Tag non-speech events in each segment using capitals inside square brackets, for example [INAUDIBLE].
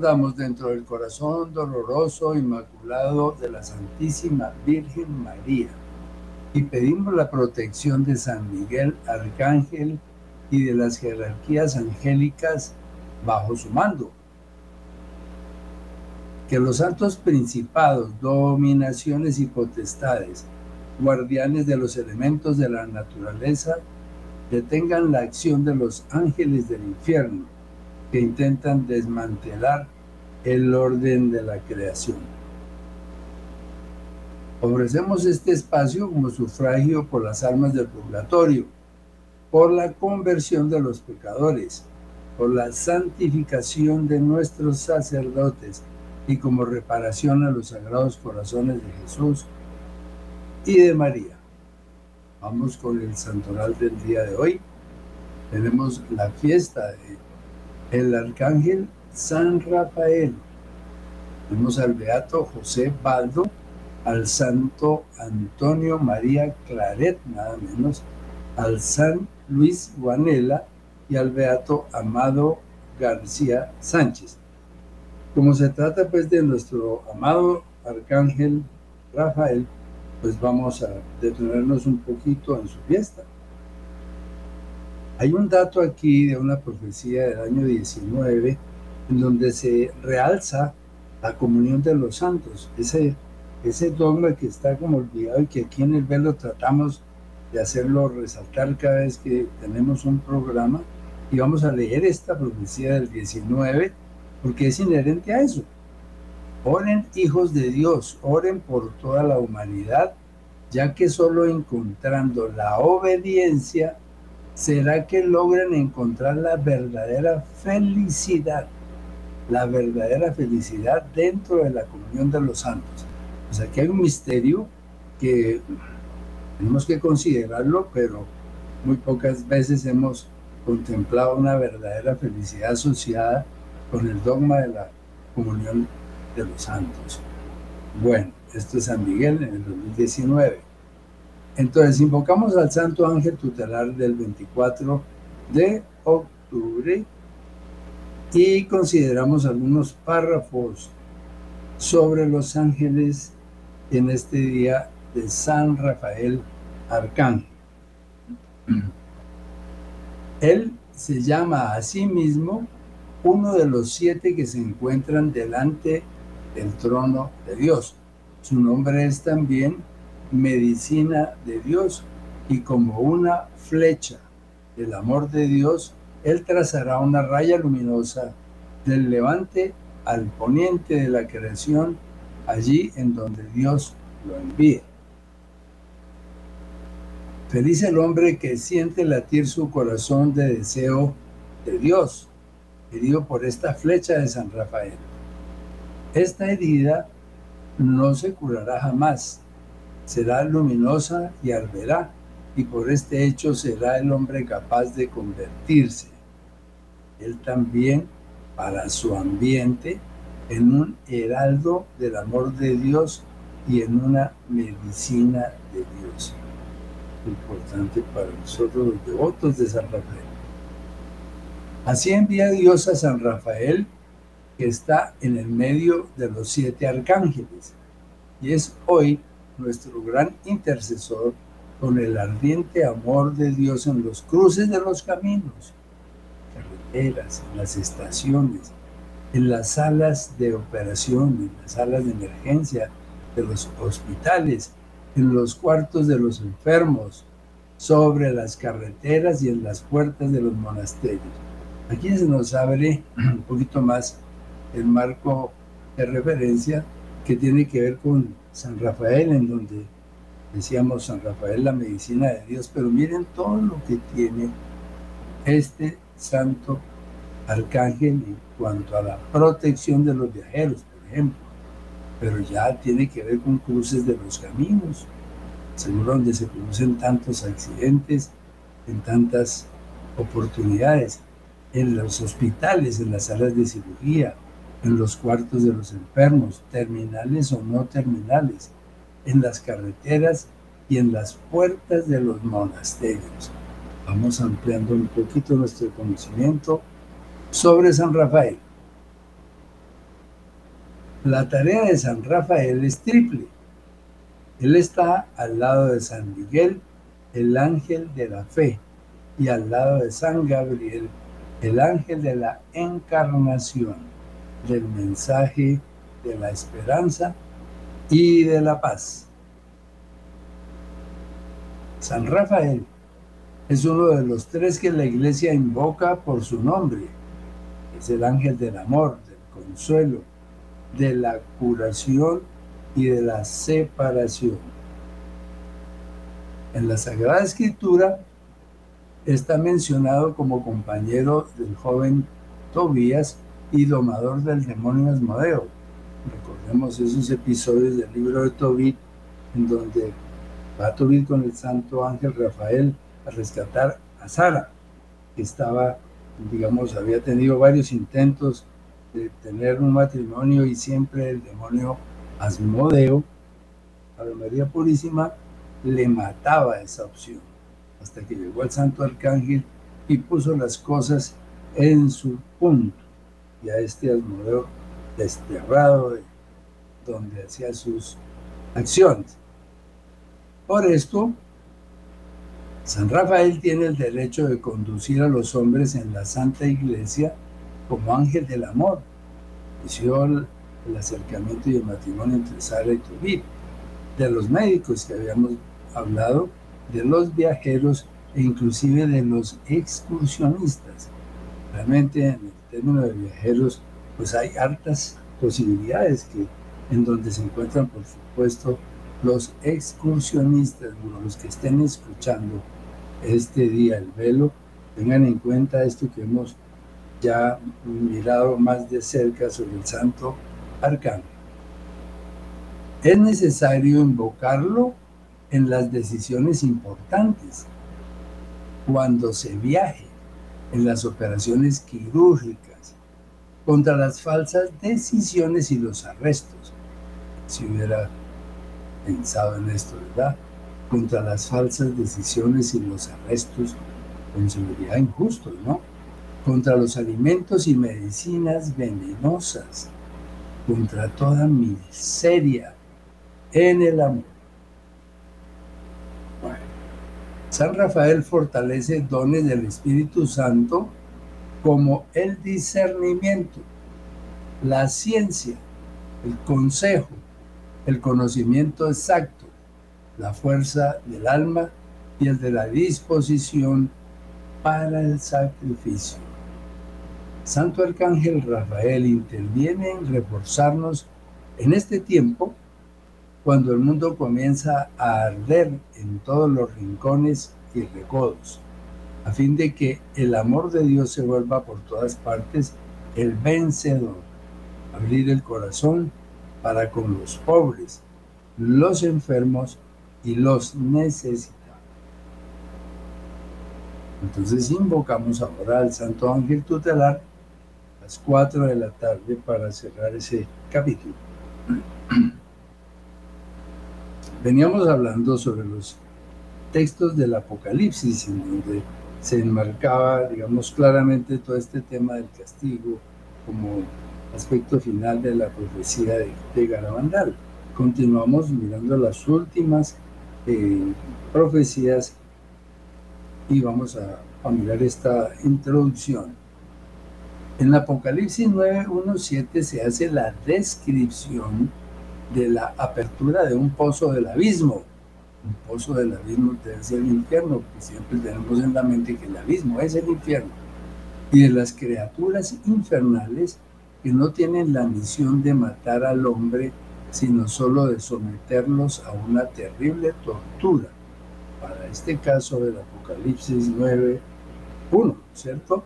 Nos guardamos dentro del corazón doloroso, inmaculado de la Santísima Virgen María. Y pedimos la protección de San Miguel Arcángel y de las jerarquías angélicas bajo su mando. Que los santos principados, dominaciones y potestades, guardianes de los elementos de la naturaleza, detengan la acción de los ángeles del infierno que intentan desmantelar el orden de la creación. Ofrecemos este espacio como sufragio por las almas del purgatorio, por la conversión de los pecadores, por la santificación de nuestros sacerdotes, y como reparación a los sagrados corazones de Jesús y de María. Vamos con el santoral del día de hoy. Tenemos la fiesta del arcángel San Rafael. Tenemos al beato José Baldo, al santo Antonio María Claret, nada menos, al San Luis Guanela y al beato Amado García Sánchez. Como se trata pues de nuestro amado arcángel Rafael, pues vamos a detenernos un poquito en su fiesta. Hay un dato aquí de una profecía del año 19 en donde se realza la comunión de los santos, ese, ese dogma que está como olvidado y que aquí en el velo tratamos de hacerlo resaltar cada vez que tenemos un programa y vamos a leer esta profecía del 19 porque es inherente a eso. Oren hijos de Dios, oren por toda la humanidad, ya que solo encontrando la obediencia será que logren encontrar la verdadera felicidad, la verdadera felicidad dentro de la comunión de los santos. O sea, que hay un misterio que tenemos que considerarlo, pero muy pocas veces hemos contemplado una verdadera felicidad asociada con el dogma de la comunión de los santos. Bueno, esto es San Miguel en el 2019. Entonces, invocamos al Santo Ángel Tutelar del 24 de octubre y consideramos algunos párrafos sobre los ángeles en este día de San Rafael Arcángel. Él se llama a sí mismo uno de los siete que se encuentran delante del trono de Dios. Su nombre es también medicina de Dios y como una flecha del amor de Dios, Él trazará una raya luminosa del levante al poniente de la creación, allí en donde Dios lo envíe. Feliz el hombre que siente latir su corazón de deseo de Dios herido por esta flecha de San Rafael. Esta herida no se curará jamás, será luminosa y arderá, y por este hecho será el hombre capaz de convertirse. Él también, para su ambiente, en un heraldo del amor de Dios y en una medicina de Dios. Importante para nosotros los devotos de San Rafael. Así envía Dios a San Rafael, que está en el medio de los siete arcángeles, y es hoy nuestro gran intercesor con el ardiente amor de Dios en los cruces de los caminos, carreteras, en las estaciones, en las salas de operación, en las salas de emergencia de los hospitales, en los cuartos de los enfermos, sobre las carreteras y en las puertas de los monasterios. Aquí se nos abre un poquito más el marco de referencia que tiene que ver con San Rafael, en donde decíamos San Rafael la medicina de Dios, pero miren todo lo que tiene este santo arcángel en cuanto a la protección de los viajeros, por ejemplo, pero ya tiene que ver con cruces de los caminos, seguro donde se producen tantos accidentes, en tantas oportunidades en los hospitales, en las salas de cirugía, en los cuartos de los enfermos, terminales o no terminales, en las carreteras y en las puertas de los monasterios. Vamos ampliando un poquito nuestro conocimiento sobre San Rafael. La tarea de San Rafael es triple. Él está al lado de San Miguel, el ángel de la fe, y al lado de San Gabriel, el ángel de la encarnación, del mensaje de la esperanza y de la paz. San Rafael es uno de los tres que la iglesia invoca por su nombre. Es el ángel del amor, del consuelo, de la curación y de la separación. En la Sagrada Escritura está mencionado como compañero del joven Tobías y domador del demonio Asmodeo. Recordemos esos episodios del libro de Tobit en donde va Tobit con el santo ángel Rafael a rescatar a Sara, que estaba, digamos, había tenido varios intentos de tener un matrimonio y siempre el demonio Asmodeo, a la María Purísima, le mataba esa opción, hasta que llegó el santo arcángel y puso las cosas en su punto. Y a este Asmodeo desterrado de donde hacía sus acciones. Por esto, San Rafael tiene el derecho de conducir a los hombres en la Santa Iglesia como ángel del amor. Inició el, acercamiento y el matrimonio entre Sara y Tobit, de los médicos que habíamos hablado, de los viajeros e inclusive de los excursionistas. Realmente en el término de viajeros, pues hay hartas posibilidades que en donde se encuentran, por supuesto, los excursionistas, los que estén escuchando este día el velo, tengan en cuenta esto que hemos ya mirado más de cerca sobre el santo arcano. Es necesario invocarlo en las decisiones importantes, cuando se viaje, en las operaciones quirúrgicas, contra las falsas decisiones y los arrestos. Si hubiera pensado en esto, ¿verdad? Contra las falsas decisiones y los arrestos, con seguridad injustos, ¿no? contra los alimentos y medicinas venenosas, contra toda miseria en el amor. San Rafael fortalece dones del Espíritu Santo como el discernimiento, la ciencia, el consejo, el conocimiento exacto, la fuerza del alma y el de la disposición para el sacrificio. Santo Arcángel Rafael interviene en reforzarnos en este tiempo cuando el mundo comienza a arder en todos los rincones y recodos, a fin de que el amor de Dios se vuelva por todas partes el vencedor, abrir el corazón para con los pobres, los enfermos y los necesitados. Entonces invocamos ahora al Santo Ángel Tutelar 4 de la tarde para cerrar ese capítulo. Veníamos hablando sobre los textos del Apocalipsis, en donde se enmarcaba, digamos, claramente todo este tema del castigo como aspecto final de la profecía de, Garabandal. Continuamos mirando las últimas eh, profecías y vamos a mirar esta introducción. En Apocalipsis 9.1.7 se hace la descripción de la apertura de un pozo del abismo. Un pozo del abismo debe ser el infierno, porque siempre tenemos en la mente que el abismo es el infierno. Y de las criaturas infernales que no tienen la misión de matar al hombre, sino solo de someterlos a una terrible tortura. Para este caso del Apocalipsis 9.1, ¿cierto?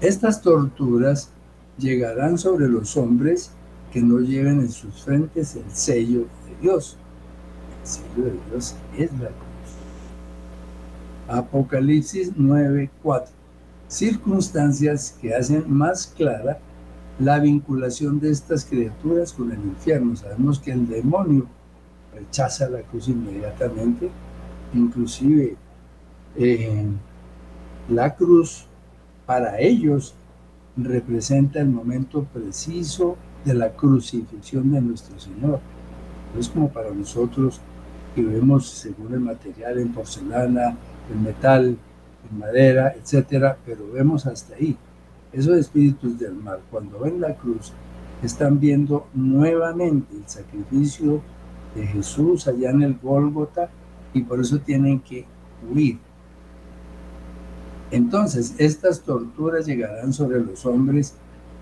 Estas torturas llegarán sobre los hombres que no lleven en sus frentes el sello de Dios. El sello de Dios es la cruz. Apocalipsis 9:4. Circunstancias que hacen más clara la vinculación de estas criaturas con el infierno. Sabemos que el demonio rechaza la cruz inmediatamente, inclusive eh, la cruz para ellos representa el momento preciso de la crucifixión de nuestro Señor. No es como para nosotros que vemos según el material en porcelana, en metal, en madera, etcétera, pero vemos hasta ahí. Esos espíritus del mal, cuando ven la cruz, están viendo nuevamente el sacrificio de Jesús allá en el Gólgota y por eso tienen que huir. Entonces, estas torturas llegarán sobre los hombres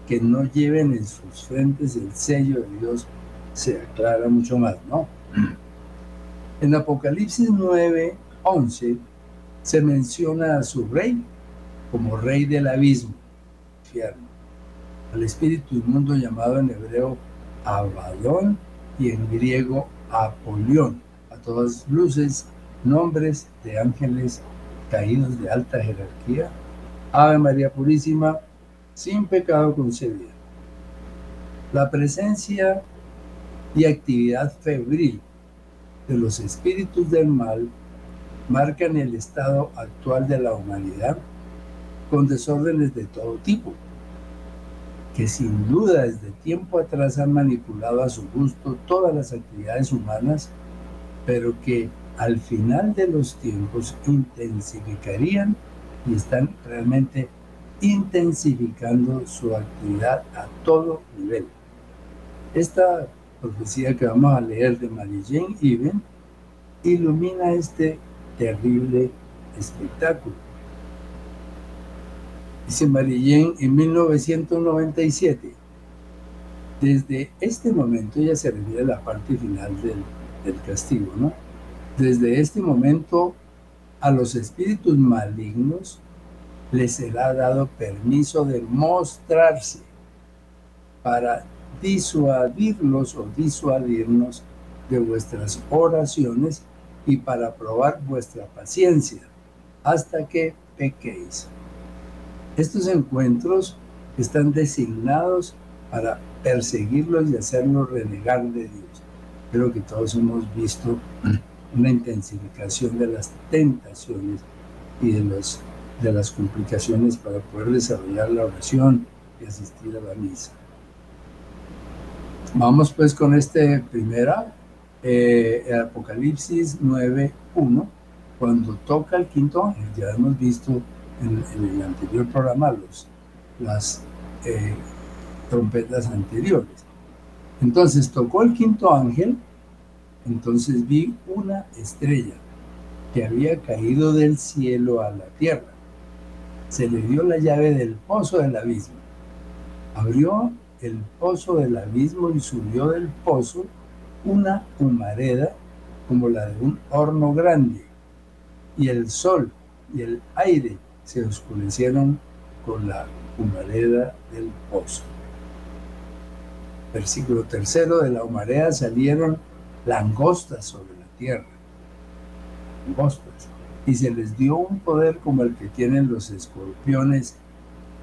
que no lleven en sus frentes el sello de Dios. Se aclara mucho más, ¿no? [CLEARS THROAT] En Apocalipsis 9, 11 se menciona a su rey como rey del abismo, infierno, al espíritu inmundo llamado en hebreo Abadón y en griego Apolión, a todas luces, nombres de ángeles caídos de alta jerarquía. Ave María Purísima, sin pecado concebida. La presencia y actividad febril de los espíritus del mal marcan el estado actual de la humanidad con desórdenes de todo tipo, que sin duda desde tiempo atrás han manipulado a su gusto todas las actividades humanas, pero que al final de los tiempos intensificarían y están realmente intensificando su actividad a todo nivel. Esta profecía que vamos a leer de Mary Jane Even ilumina este terrible espectáculo. Dice Marillén en 1997, desde este momento, ya se refiere a la parte final del, del castigo, ¿no? Desde este momento a los espíritus malignos les será dado permiso de mostrarse para disuadirlos o disuadirnos de vuestras oraciones y para probar vuestra paciencia hasta que pequéis. Estos encuentros están designados para perseguirlos y hacerlos renegar de Dios. Creo que todos hemos visto una intensificación de las tentaciones y de, los, de las complicaciones para poder desarrollar la oración y asistir a la misa. Vamos pues con este primera eh, Apocalipsis 9.1, cuando toca el quinto ángel, ya hemos visto en, el anterior programa los, las eh, trompetas anteriores. Entonces tocó el quinto ángel, entonces vi una estrella que había caído del cielo a la tierra. Se le dio la llave del pozo del abismo. Abrió el pozo del abismo y subió del pozo una humareda como la de un horno grande, y el sol y el aire se oscurecieron con la humareda del pozo. Versículo tercero, de la humareda salieron langostas sobre la tierra, langostas, y se les dio un poder como el que tienen los escorpiones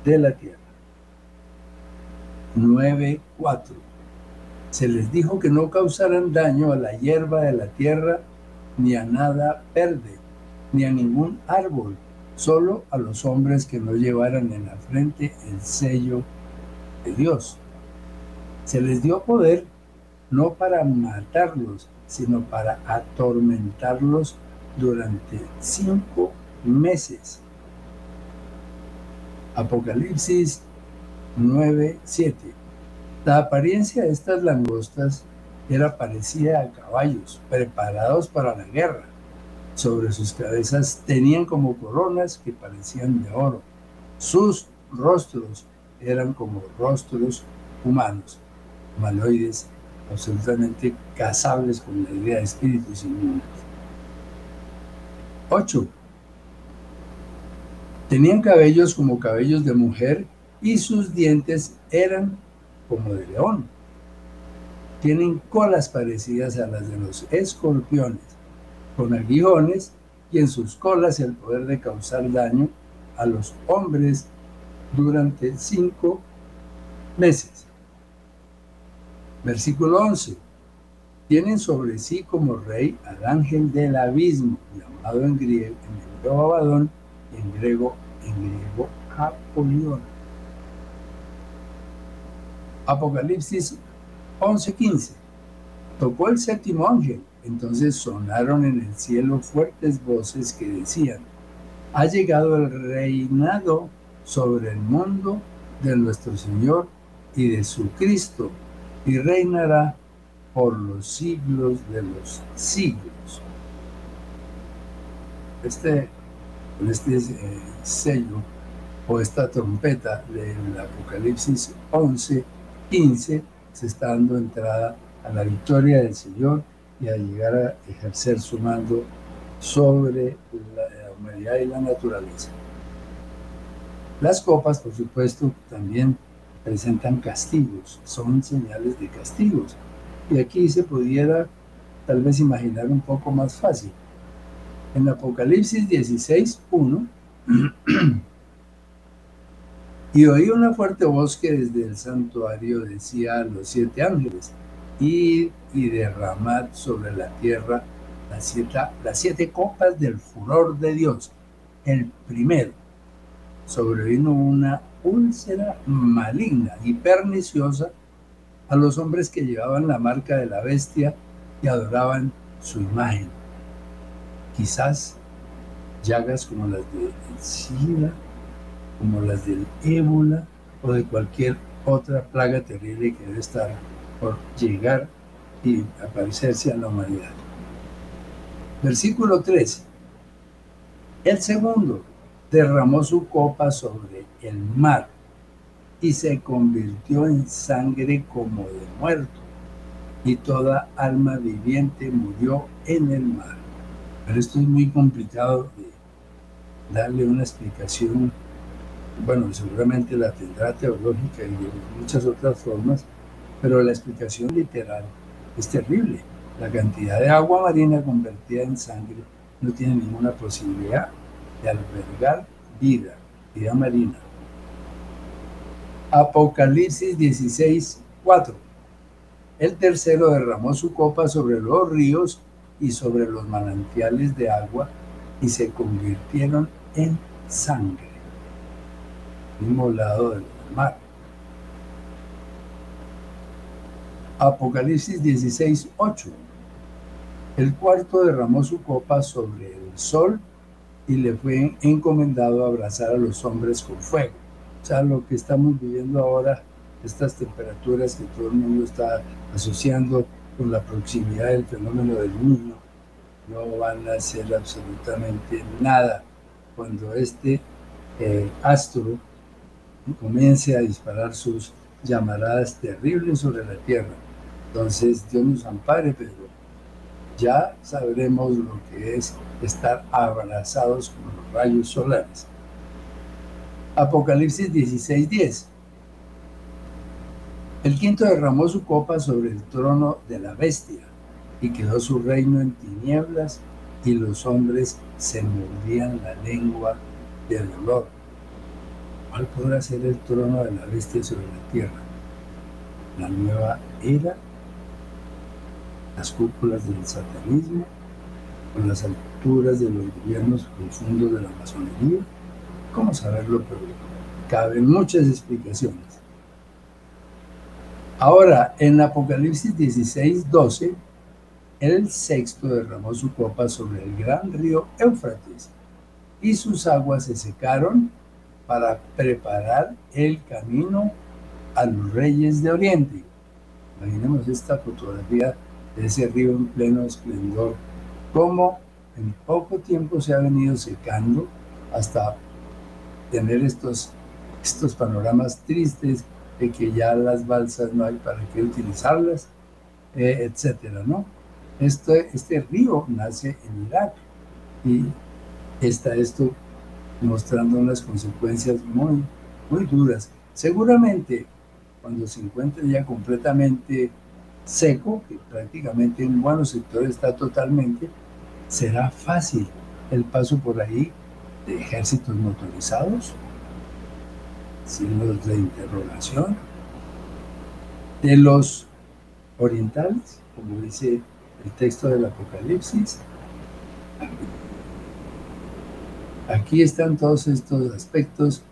de la tierra. 9.4 se les dijo que no causaran daño a la hierba de la tierra, ni a nada verde, ni a ningún árbol, solo a los hombres que no llevaran en la frente el sello de Dios. Se les dio poder no para matarlos, sino para atormentarlos durante cinco meses. Apocalipsis 9, 7. La apariencia de estas langostas era parecida a caballos preparados para la guerra. Sobre sus cabezas tenían como coronas que parecían de oro. Sus rostros eran como rostros humanos, humanoides, absolutamente casables con la idea de espíritus inmundos. 8. Tenían cabellos como cabellos de mujer y sus dientes eran como de león. Tienen colas parecidas a las de los escorpiones, con aguijones y en sus colas el poder de causar daño a los hombres durante cinco meses. Versículo 11. Tienen sobre sí como rey al ángel del abismo, llamado en griego, en griego Abadón y en griego, en griego Apolión. Apocalipsis 11:15. Tocó el séptimo ángel, entonces sonaron en el cielo fuertes voces que decían, ha llegado el reinado sobre el mundo de nuestro Señor y de su Cristo, y reinará por los siglos de los siglos. Este, este eh, sello o esta trompeta del Apocalipsis 11, 15, se está dando entrada a la victoria del Señor y a llegar a ejercer su mando sobre la humanidad y la naturaleza. Las copas, por supuesto, también presentan castigos, son señales de castigos. Y aquí se pudiera tal vez imaginar un poco más fácil. En Apocalipsis 16, 1, [CLEARS THROAT] y oí una fuerte voz que desde el santuario decía a los siete ángeles, id y derramad sobre la tierra las siete, las siete copas del furor de Dios. El primero, sobrevino una úlcera maligna y perniciosa a los hombres que llevaban la marca de la bestia y adoraban su imagen. Quizás llagas como las de SIDA, como las del ébola o de cualquier otra plaga terrible que debe estar por llegar y aparecerse a la humanidad. Versículo 13. El segundo derramó su copa sobre el mar y se convirtió en sangre como de muerto, y toda alma viviente murió en el mar. Pero esto es muy complicado de darle una explicación. Bueno, seguramente la tendrá teológica y de muchas otras formas, pero la explicación literal es terrible. La cantidad de agua marina convertida en sangre no tiene ninguna posibilidad de albergar vida, vida marina. Apocalipsis 16, 4. El tercero derramó su copa sobre los ríos y sobre los manantiales de agua y se convirtieron en sangre. Mismo lado del mar. Apocalipsis 16, 8. El cuarto derramó su copa sobre el sol y le fue encomendado abrazar a los hombres con fuego. O sea, lo que estamos viviendo ahora, estas temperaturas que todo el mundo está asociando con la proximidad del fenómeno del niño, no van a hacer absolutamente nada cuando este eh, astro comience a disparar sus llamaradas terribles sobre la Tierra. Entonces, Dios nos ampare, pero ya sabremos lo que es estar abrazados con los rayos solares. Apocalipsis 16:10. El quinto derramó su copa sobre el trono de la bestia y quedó su reino en tinieblas y los hombres se mordían la lengua de dolor. ¿Cuál podrá ser el trono de la bestia sobre la tierra? La nueva era, las cúpulas del satanismo, con las alturas de los gobiernos profundos de la masonería. ¿Cómo saberlo? Pero caben muchas explicaciones. Ahora, en Apocalipsis 16, 12, el sexto derramó su copa sobre el gran río Éufrates y sus aguas se secaron para preparar el camino a los reyes de Oriente. Imaginemos esta fotografía de ese río en pleno esplendor, cómo en poco tiempo se ha venido secando hasta tener estos, estos panoramas tristes de que ya las balsas no hay para qué utilizarlas, eh, etcétera, ¿no? Este, este río nace en Irak y está esto mostrando unas consecuencias muy, muy duras. Seguramente cuando se encuentre ya completamente seco, que prácticamente en buenos sectores está totalmente, será fácil el paso por ahí de ejércitos motorizados, signos de interrogación, De los orientales, como dice el texto del Apocalipsis, aquí están todos estos aspectos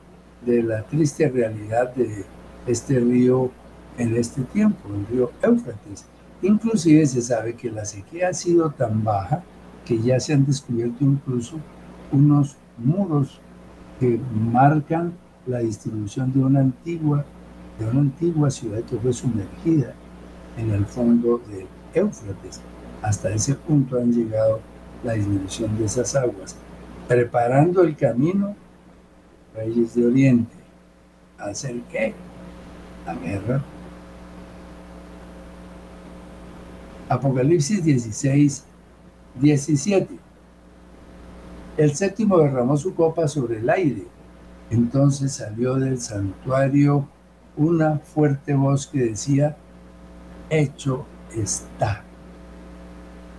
de la triste realidad de este río en este tiempo, el río Éufrates. Inclusive se sabe que la sequía ha sido tan baja que ya se han descubierto incluso unos muros que marcan la distribución de una antigua, de una antigua ciudad que fue sumergida en el fondo del Éufrates. Hasta ese punto han llegado la disminución de esas aguas, preparando el camino reyes de Oriente. ¿Hacer qué? La guerra. Apocalipsis 16, 17. El séptimo derramó su copa sobre el aire. Entonces salió del santuario una fuerte voz que decía, hecho está.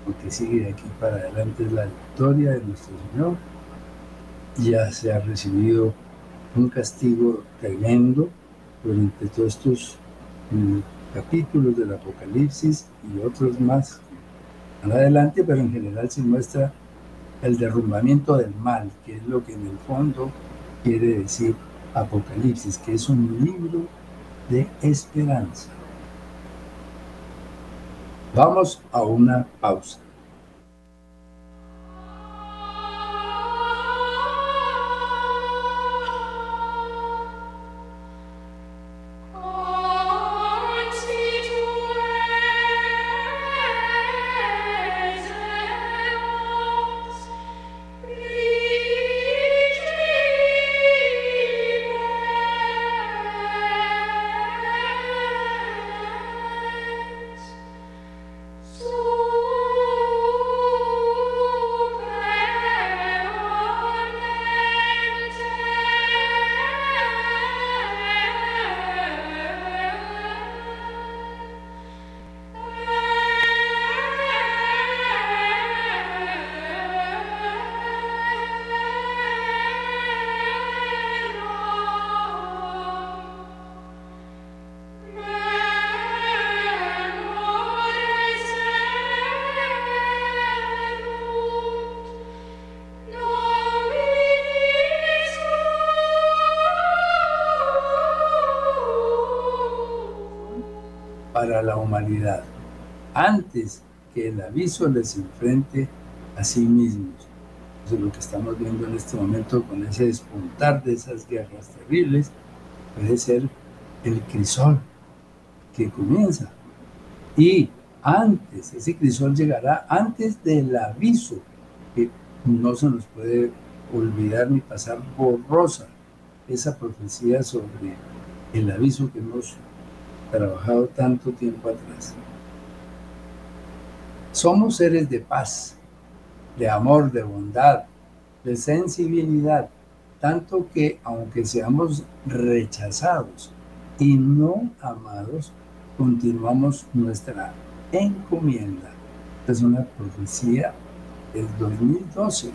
Porque sigue de aquí para adelante la victoria de nuestro Señor. Ya se ha recibido un castigo tremendo durante todos estos mm, capítulos del Apocalipsis y otros más adelante, pero en general se muestra el derrumbamiento del mal, que es lo que en el fondo quiere decir Apocalipsis, que es un libro de esperanza. Vamos a una pausa. La humanidad, antes que el aviso les enfrente a sí mismos. Lo que estamos viendo en este momento con ese despuntar de esas guerras terribles. Puede ser el crisol que comienza. Y antes, ese crisol llegará antes del aviso, que no se nos puede olvidar ni pasar borrosa esa profecía sobre el aviso que nos trabajado tanto tiempo atrás. Somos seres de paz, de amor, de bondad, de sensibilidad, tanto que aunque seamos rechazados y no amados, continuamos nuestra encomienda. Es una profecía del 2012.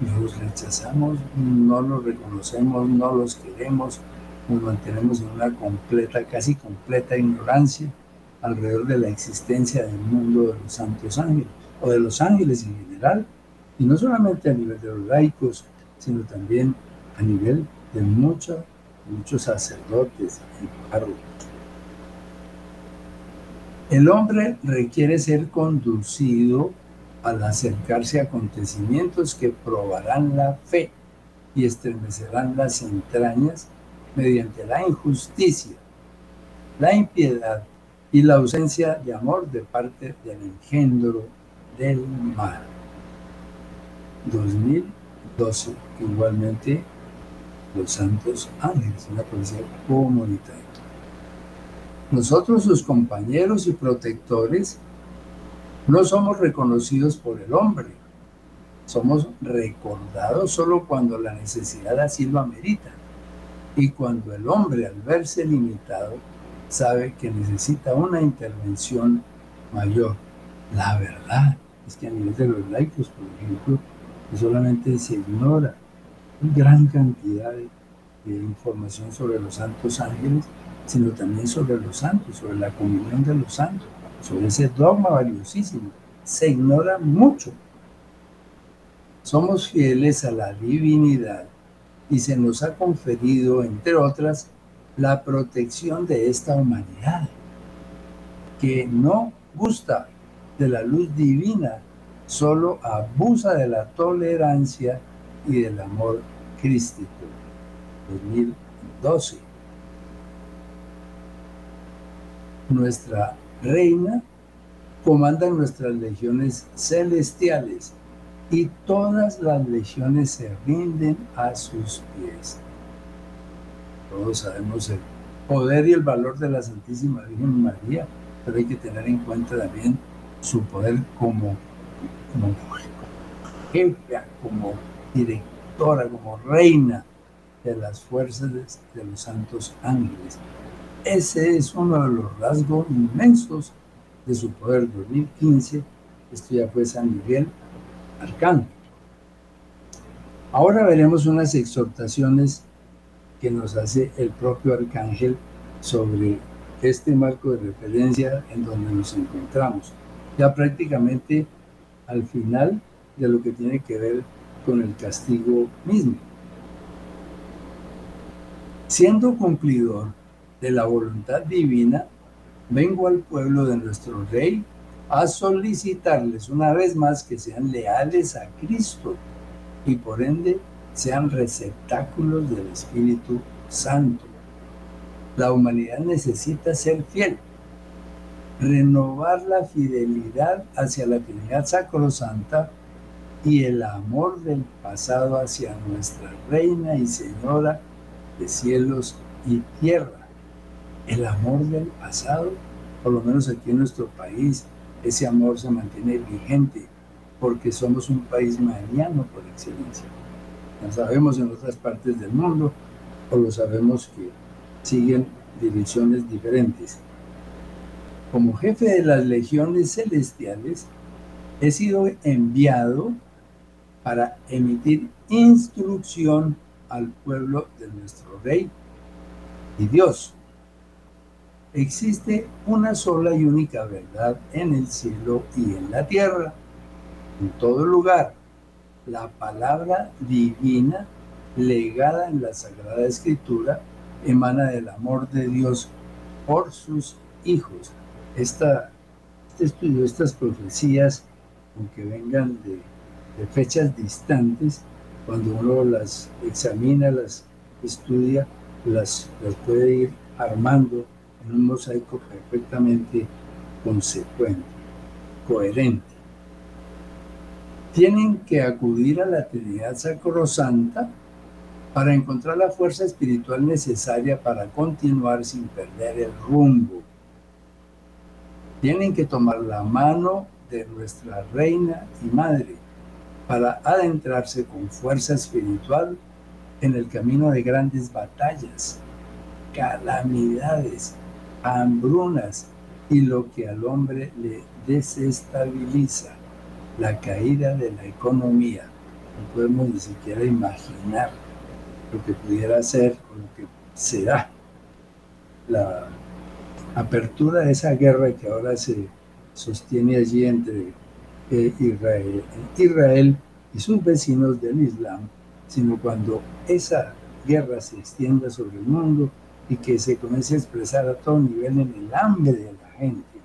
Los rechazamos, no los reconocemos, no los queremos, nos mantenemos en una completa, casi completa ignorancia alrededor de la existencia del mundo de los santos ángeles, o de los ángeles en general, y no solamente a nivel de los laicos, sino también a nivel de muchos, muchos sacerdotes y párrocos. El hombre requiere ser conducido al acercarse a acontecimientos que probarán la fe y estremecerán las entrañas mediante la injusticia, la impiedad y la ausencia de amor de parte del engendro del mal. 2012, igualmente los santos ángeles, una policía comunitaria. Nosotros, sus compañeros y protectores, no somos reconocidos por el hombre. Somos recordados solo cuando la necesidad así lo amerita. Y cuando el hombre, al verse limitado, sabe que necesita una intervención mayor, la verdad es que a nivel de los laicos, por ejemplo, solamente se ignora gran cantidad de, información sobre los santos ángeles sino también sobre los santos, sobre la comunión de los santos, sobre ese dogma valiosísimo. Se ignora mucho. Somos fieles a la divinidad y se nos ha conferido, entre otras, la protección de esta humanidad, que no gusta de la luz divina, solo abusa de la tolerancia y del amor crístico. 2012. Nuestra reina comanda nuestras legiones celestiales y todas las legiones se rinden a sus pies. Todos sabemos el poder y el valor de la Santísima Virgen María, pero hay que tener en cuenta también su poder como, como jefa, como directora, como reina de las fuerzas de, los santos ángeles. Ese es uno de los rasgos inmensos de su poder 2015. Esto ya fue San Miguel Ahora veremos unas exhortaciones que nos hace el propio Arcángel sobre este marco de referencia en donde nos encontramos. Ya prácticamente al final de lo que tiene que ver con el castigo mismo. Siendo cumplidor de la voluntad divina, vengo al pueblo de nuestro Rey a solicitarles una vez más que sean leales a Cristo y por ende sean receptáculos del Espíritu Santo. La humanidad necesita ser fiel, renovar la fidelidad hacia la Trinidad Sacrosanta y el amor del pasado hacia nuestra Reina y Señora de cielos y tierra. El amor del pasado, por lo menos aquí en nuestro país, ese amor se mantiene vigente porque somos un país mariano por excelencia. Lo sabemos en otras partes del mundo o lo sabemos que siguen direcciones diferentes. Como jefe de las legiones celestiales, he sido enviado para emitir instrucción al pueblo de nuestro Rey y Dios. Existe una sola y única verdad en el cielo y en la tierra, en todo lugar. La palabra divina legada en la Sagrada Escritura emana del amor de Dios por sus hijos. Esta, este estudio, estas profecías, aunque vengan de, de fechas distantes, cuando uno las examina, las estudia, las, puede ir armando en un mosaico perfectamente consecuente, coherente. Tienen que acudir a la Trinidad Sacrosanta para encontrar la fuerza espiritual necesaria para continuar sin perder el rumbo. Tienen que tomar la mano de nuestra Reina y Madre para adentrarse con fuerza espiritual en el camino de grandes batallas, calamidades, hambrunas y lo que al hombre le desestabiliza, la caída de la economía. No podemos ni siquiera imaginar lo que pudiera ser o lo que será la apertura de esa guerra que ahora se sostiene allí entre Israel, Israel y sus vecinos del Islam, sino cuando esa guerra se extienda sobre el mundo y que se comience a expresar a todo nivel en el hambre de la gente,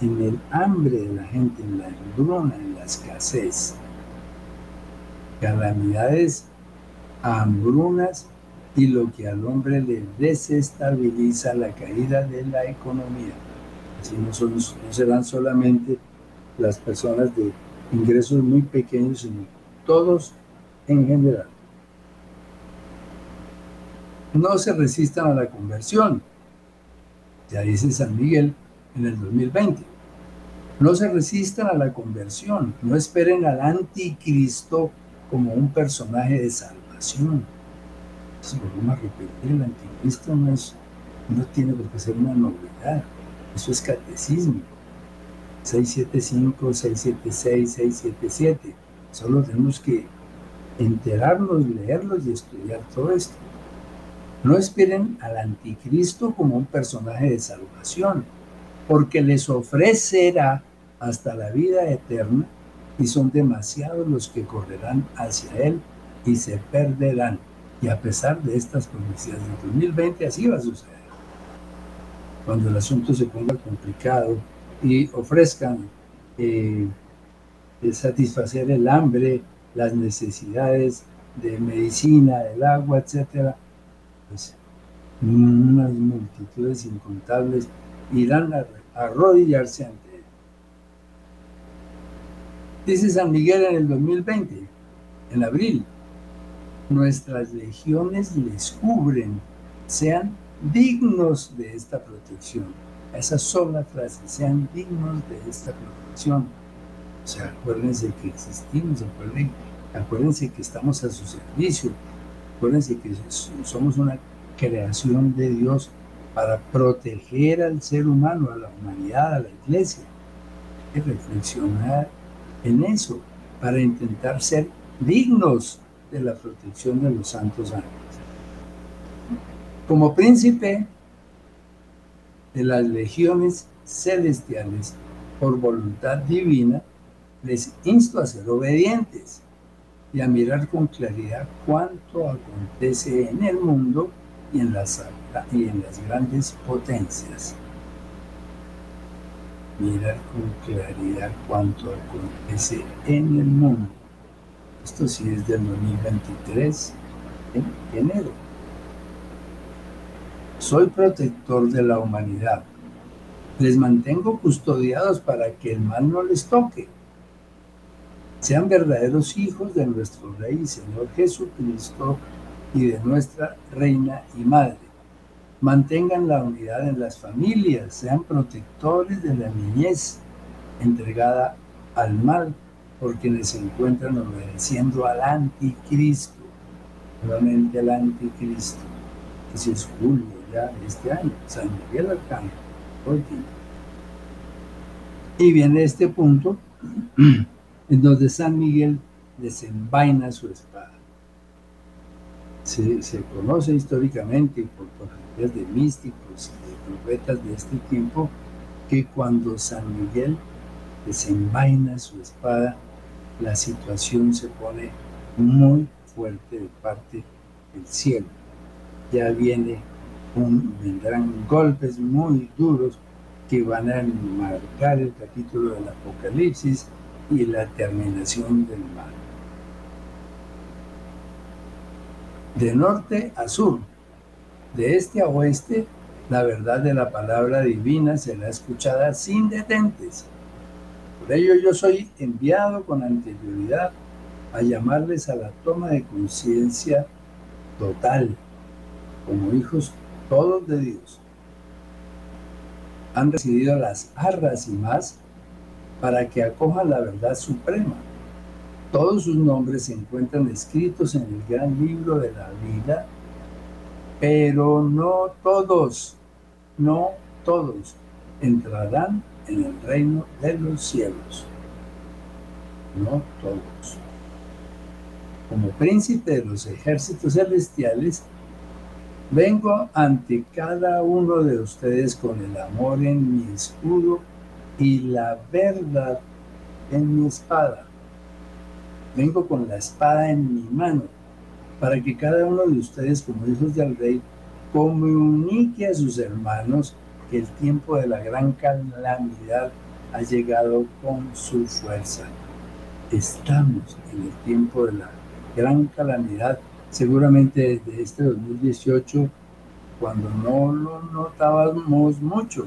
en el hambre de la gente, en la hambruna, en la escasez. Calamidades, hambrunas y lo que al hombre le desestabiliza la caída de la economía. Así no, no serán solamente las personas de ingresos muy pequeños, sino todos en general. No se resistan a la conversión, ya dice San Miguel en el 2020. No se resistan a la conversión, no esperen al anticristo como un personaje de salvación. Si volvemos a repetir, el anticristo no, no tiene por qué ser una novedad, eso es catecismo 675, 676, 677. Solo tenemos que enterarnos, leerlos y estudiar todo esto. No esperen al anticristo como un personaje de salvación, porque les ofrecerá hasta la vida eterna y son demasiados los que correrán hacia él y se perderán. Y a pesar de estas profecías del 2020, así va a suceder. Cuando el asunto se ponga complicado y ofrezcan eh, satisfacer el hambre, las necesidades de medicina, del agua, etcétera, pues unas multitudes incontables irán a arrodillarse ante él. Dice San Miguel en el 2020, en abril, nuestras legiones les cubren, sean dignos de esta protección. Esa sola frase, sean dignos de esta protección. O sea, acuérdense que existimos, acuérdense, que estamos a su servicio, acuérdense que somos una creación de Dios para proteger al ser humano, a la humanidad, a la iglesia. Y reflexionar en eso, para intentar ser dignos de la protección de los santos ángeles. Como príncipe de las legiones celestiales, por voluntad divina, les insto a ser obedientes y a mirar con claridad cuánto acontece en el mundo y en las, y en las grandes potencias. Mirar con claridad cuánto acontece en el mundo esto sí es del 2023, en enero. Soy protector de la humanidad. Les mantengo custodiados para que el mal no les toque. Sean verdaderos hijos de nuestro Rey y Señor Jesucristo y de nuestra Reina y Madre. Mantengan la unidad en las familias, sean protectores de la niñez entregada al mal por quienes se encuentran obedeciendo al anticristo, nuevamente al anticristo. Ese es julio ya de este año, San Miguel Arcángel, Y viene este punto [CLEARS THROAT] en donde San Miguel desenvaina su espada. Se, conoce históricamente por profecías de místicos y de profetas de este tiempo que cuando San Miguel desenvaina su espada, la situación se pone muy fuerte de parte del cielo. Ya viene un, vendrán golpes muy duros que van a marcar el capítulo del Apocalipsis y la terminación del mal. De norte a sur, de este a oeste, la verdad de la palabra divina será escuchada sin detentes por ello yo soy enviado con anterioridad a llamarles a la toma de conciencia total, como hijos todos de Dios. Han recibido las arras y más para que acojan la verdad suprema. Todos sus nombres se encuentran escritos en el gran libro de la vida, pero no todos, no todos entrarán en el reino de los cielos. No todos. Como príncipe de los ejércitos celestiales, vengo ante cada uno de ustedes con el amor en mi escudo y la verdad en mi espada. Vengo con la espada en mi mano, para que cada uno de ustedes, como hijos del rey, comunique a sus hermanos el tiempo de la gran calamidad ha llegado con su fuerza. Estamos en el tiempo de la gran calamidad, seguramente desde este 2018, cuando no lo notábamos mucho,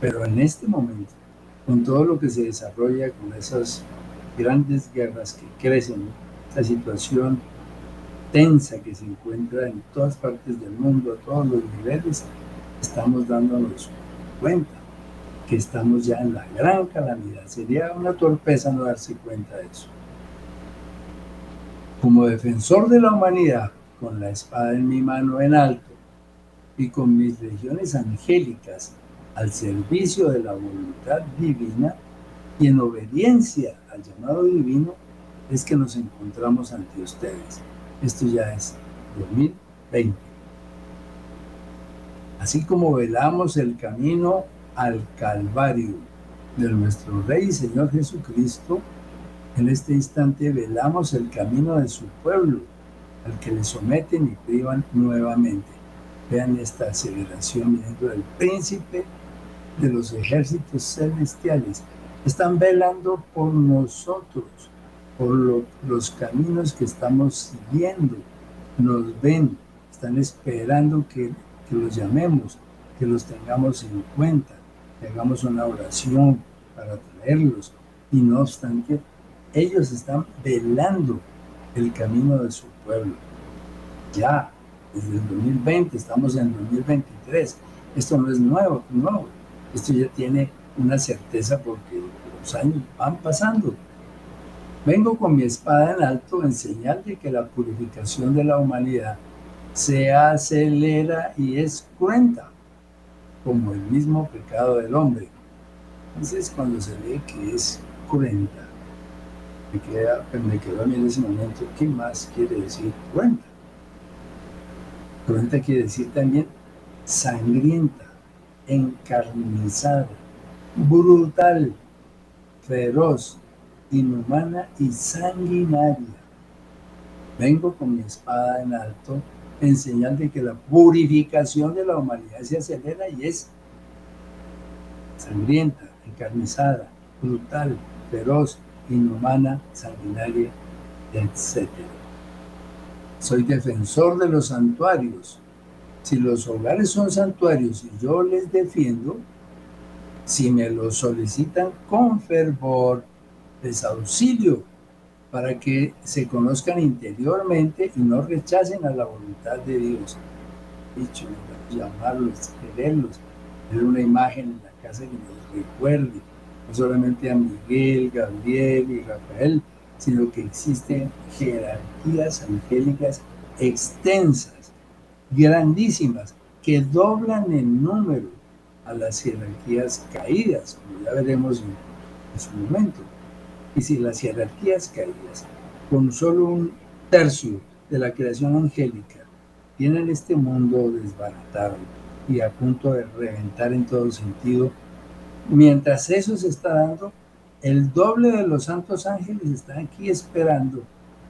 pero en este momento, con todo lo que se desarrolla, con esas grandes guerras que crecen, esa situación tensa que se encuentra en todas partes del mundo, a todos los niveles, estamos dándonos cuenta que estamos ya en la gran calamidad. Sería una torpeza no darse cuenta de eso. Como defensor de la humanidad, con la espada en mi mano en alto y con mis legiones angélicas al servicio de la voluntad divina y en obediencia al llamado divino, es que nos encontramos ante ustedes. Esto ya es 2020. así como velamos el camino al Calvario de nuestro Rey y Señor Jesucristo, en este instante velamos el camino de su pueblo, al que le someten y privan nuevamente. Vean esta aceleración viendo del príncipe de los ejércitos celestiales. Están velando por nosotros, por los caminos que estamos siguiendo. Nos ven, están esperando que, que los llamemos, que los tengamos en cuenta, que hagamos una oración para traerlos. Y no obstante, ellos están velando el camino de su pueblo. Ya, desde el 2020, estamos en el 2023. Esto no es nuevo, no. Esto ya tiene una certeza porque los años van pasando. Vengo con mi espada en alto en señal de que la purificación de la humanidad se acelera y es cruenta, como el mismo pecado del hombre. Entonces, cuando se ve que es cruenta, me, queda, me quedó a mí en ese momento, ¿qué más quiere decir cruenta? Cruenta quiere decir también sangrienta, encarnizada, brutal, feroz, inhumana y sanguinaria. Vengo con mi espada en alto en señal de que la purificación de la humanidad se acelera y es sangrienta, encarnizada, brutal, feroz, inhumana, sanguinaria, etc. Soy defensor de los santuarios. Si los hogares son santuarios y yo les defiendo, si me los solicitan con fervor, les auxilio para que se conozcan interiormente y no rechacen a la voluntad de Dios. Dicho, llamarlos, quererlos, tener una imagen en la casa que nos recuerde, no solamente a Miguel, Gabriel y Rafael, sino que existen jerarquías angélicas extensas, grandísimas, que doblan en número a las jerarquías caídas, como ya veremos en, su momento. Y si las jerarquías caídas, con solo un tercio de la creación angélica, tienen este mundo desbaratado y a punto de reventar en todo sentido, mientras eso se está dando, el doble de los santos ángeles están aquí esperando.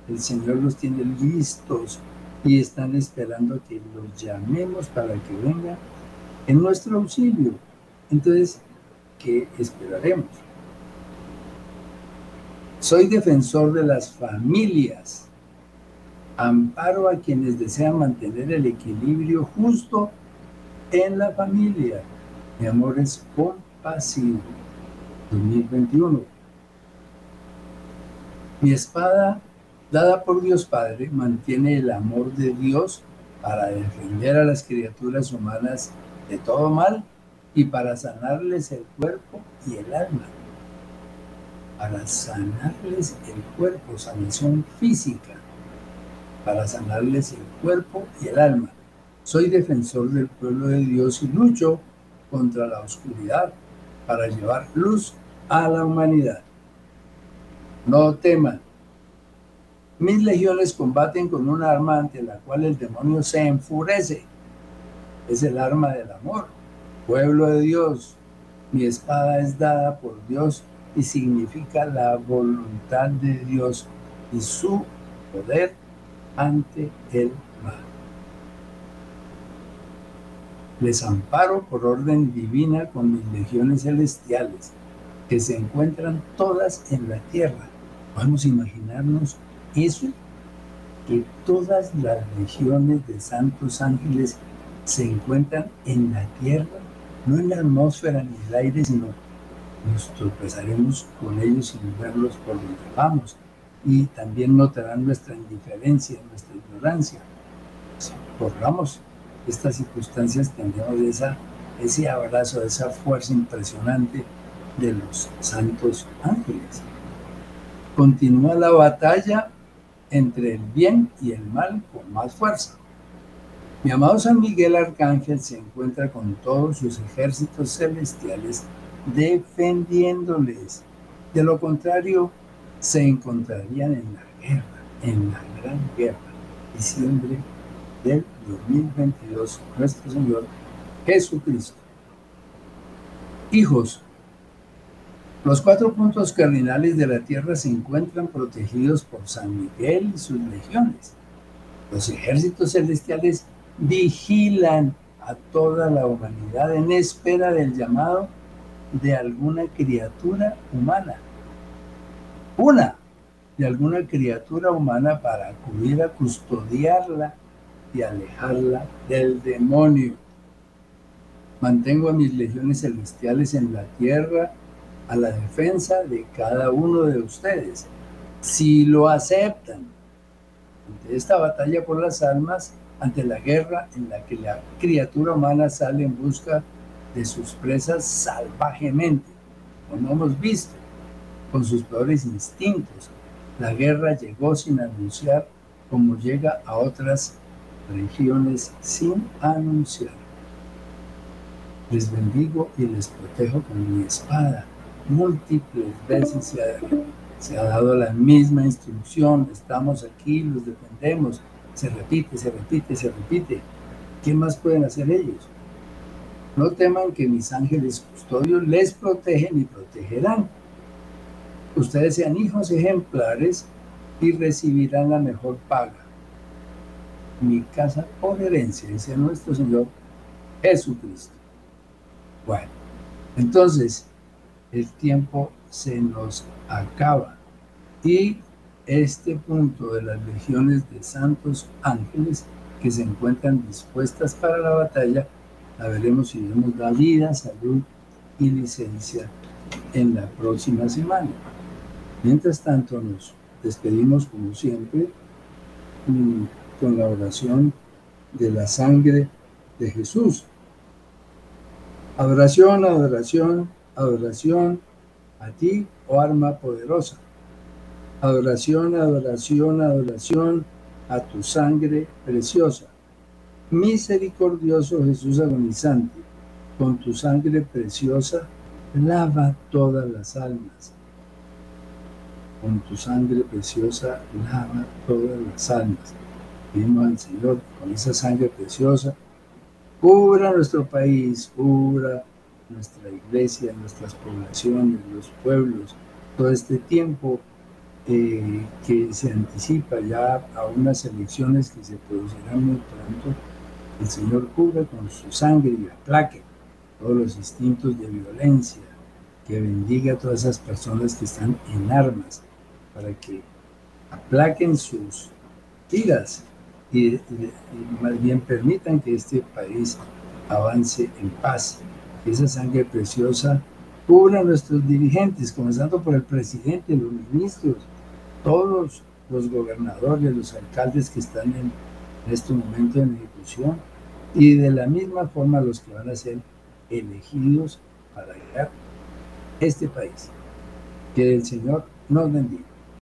El Señor los tiene listos y están esperando que los llamemos para que vengan en nuestro auxilio. Entonces, ¿qué esperaremos? Soy defensor de las familias. Amparo a quienes desean mantener el equilibrio justo en la familia. Mi amor es compasivo. 2021. Mi espada, dada por Dios Padre, mantiene el amor de Dios para defender a las criaturas humanas de todo mal y para sanarles el cuerpo y el alma. Para sanarles el cuerpo, sanación física, para sanarles el cuerpo y el alma. Soy defensor del pueblo de Dios y lucho contra la oscuridad para llevar luz a la humanidad. No teman. Mis legiones combaten con un arma ante la cual el demonio se enfurece. Es el arma del amor. Pueblo de Dios, mi espada es dada por Dios y significa la voluntad de Dios y su poder ante el mal les amparo por orden divina con mis legiones celestiales, que se encuentran todas en la tierra. Vamos a imaginarnos eso, que todas las legiones de santos ángeles se encuentran en la tierra, no en la atmósfera ni el aire, sino nos tropezaremos con ellos sin verlos por donde vamos y también notarán nuestra indiferencia, nuestra ignorancia. Corramos estas circunstancias tendremos ese abrazo, esa fuerza impresionante de los santos ángeles. Continúa la batalla entre el bien y el mal con más fuerza. Mi amado San Miguel Arcángel se encuentra con todos sus ejércitos celestiales defendiéndoles. De lo contrario, se encontrarían en la guerra, en la gran guerra, diciembre del 2022, nuestro Señor Jesucristo. Hijos, los cuatro puntos cardinales de la tierra se encuentran protegidos por San Miguel y sus legiones. Los ejércitos celestiales vigilan a toda la humanidad en espera del llamado de alguna criatura humana. Una de alguna criatura humana para acudir a custodiarla y alejarla del demonio. Mantengo a mis legiones celestiales en la tierra a la defensa de cada uno de ustedes. Si lo aceptan, ante esta batalla por las almas, ante la guerra en la que la criatura humana sale en busca de sus presas salvajemente, como hemos visto, con sus peores instintos. La guerra llegó sin anunciar como llega a otras regiones sin anunciar. Les bendigo y les protejo con mi espada múltiples veces se ha, dado la misma instrucción, estamos aquí, los defendemos, se repite, se repite, se repite. ¿Qué más pueden hacer ellos? No teman que mis ángeles custodios les protegen y protegerán. Ustedes sean hijos ejemplares y recibirán la mejor paga. Mi casa por herencia, dice nuestro Señor Jesucristo. Bueno, entonces, el tiempo se nos acaba. Y este punto de las legiones de santos ángeles que se encuentran dispuestas para la batalla, la veremos si Dios da vida, salud y licencia en la próxima semana. Mientras tanto, nos despedimos como siempre mm, con la oración de la sangre de Jesús. Adoración, adoración, adoración a ti, oh arma poderosa. Adoración, adoración, adoración a tu sangre preciosa. Misericordioso Jesús agonizante, con tu sangre preciosa lava todas las almas. Con tu sangre preciosa lava todas las almas. Pedimos al Señor con esa sangre preciosa, cubra nuestro país, cubra nuestra iglesia, nuestras poblaciones, los pueblos, todo este tiempo eh, que se anticipa ya a unas elecciones que se producirán muy pronto, el Señor cubra con su sangre y aplaque todos los instintos de violencia, que bendiga a todas esas personas que están en armas, para que aplaquen sus iras y, y más bien permitan que este país avance en paz esa sangre preciosa cubra a nuestros dirigentes, comenzando por el presidente, los ministros, todos los gobernadores, los alcaldes que están en, este momento en ejecución, y de la misma forma los que van a ser elegidos para guiar este país. Que el Señor nos bendiga.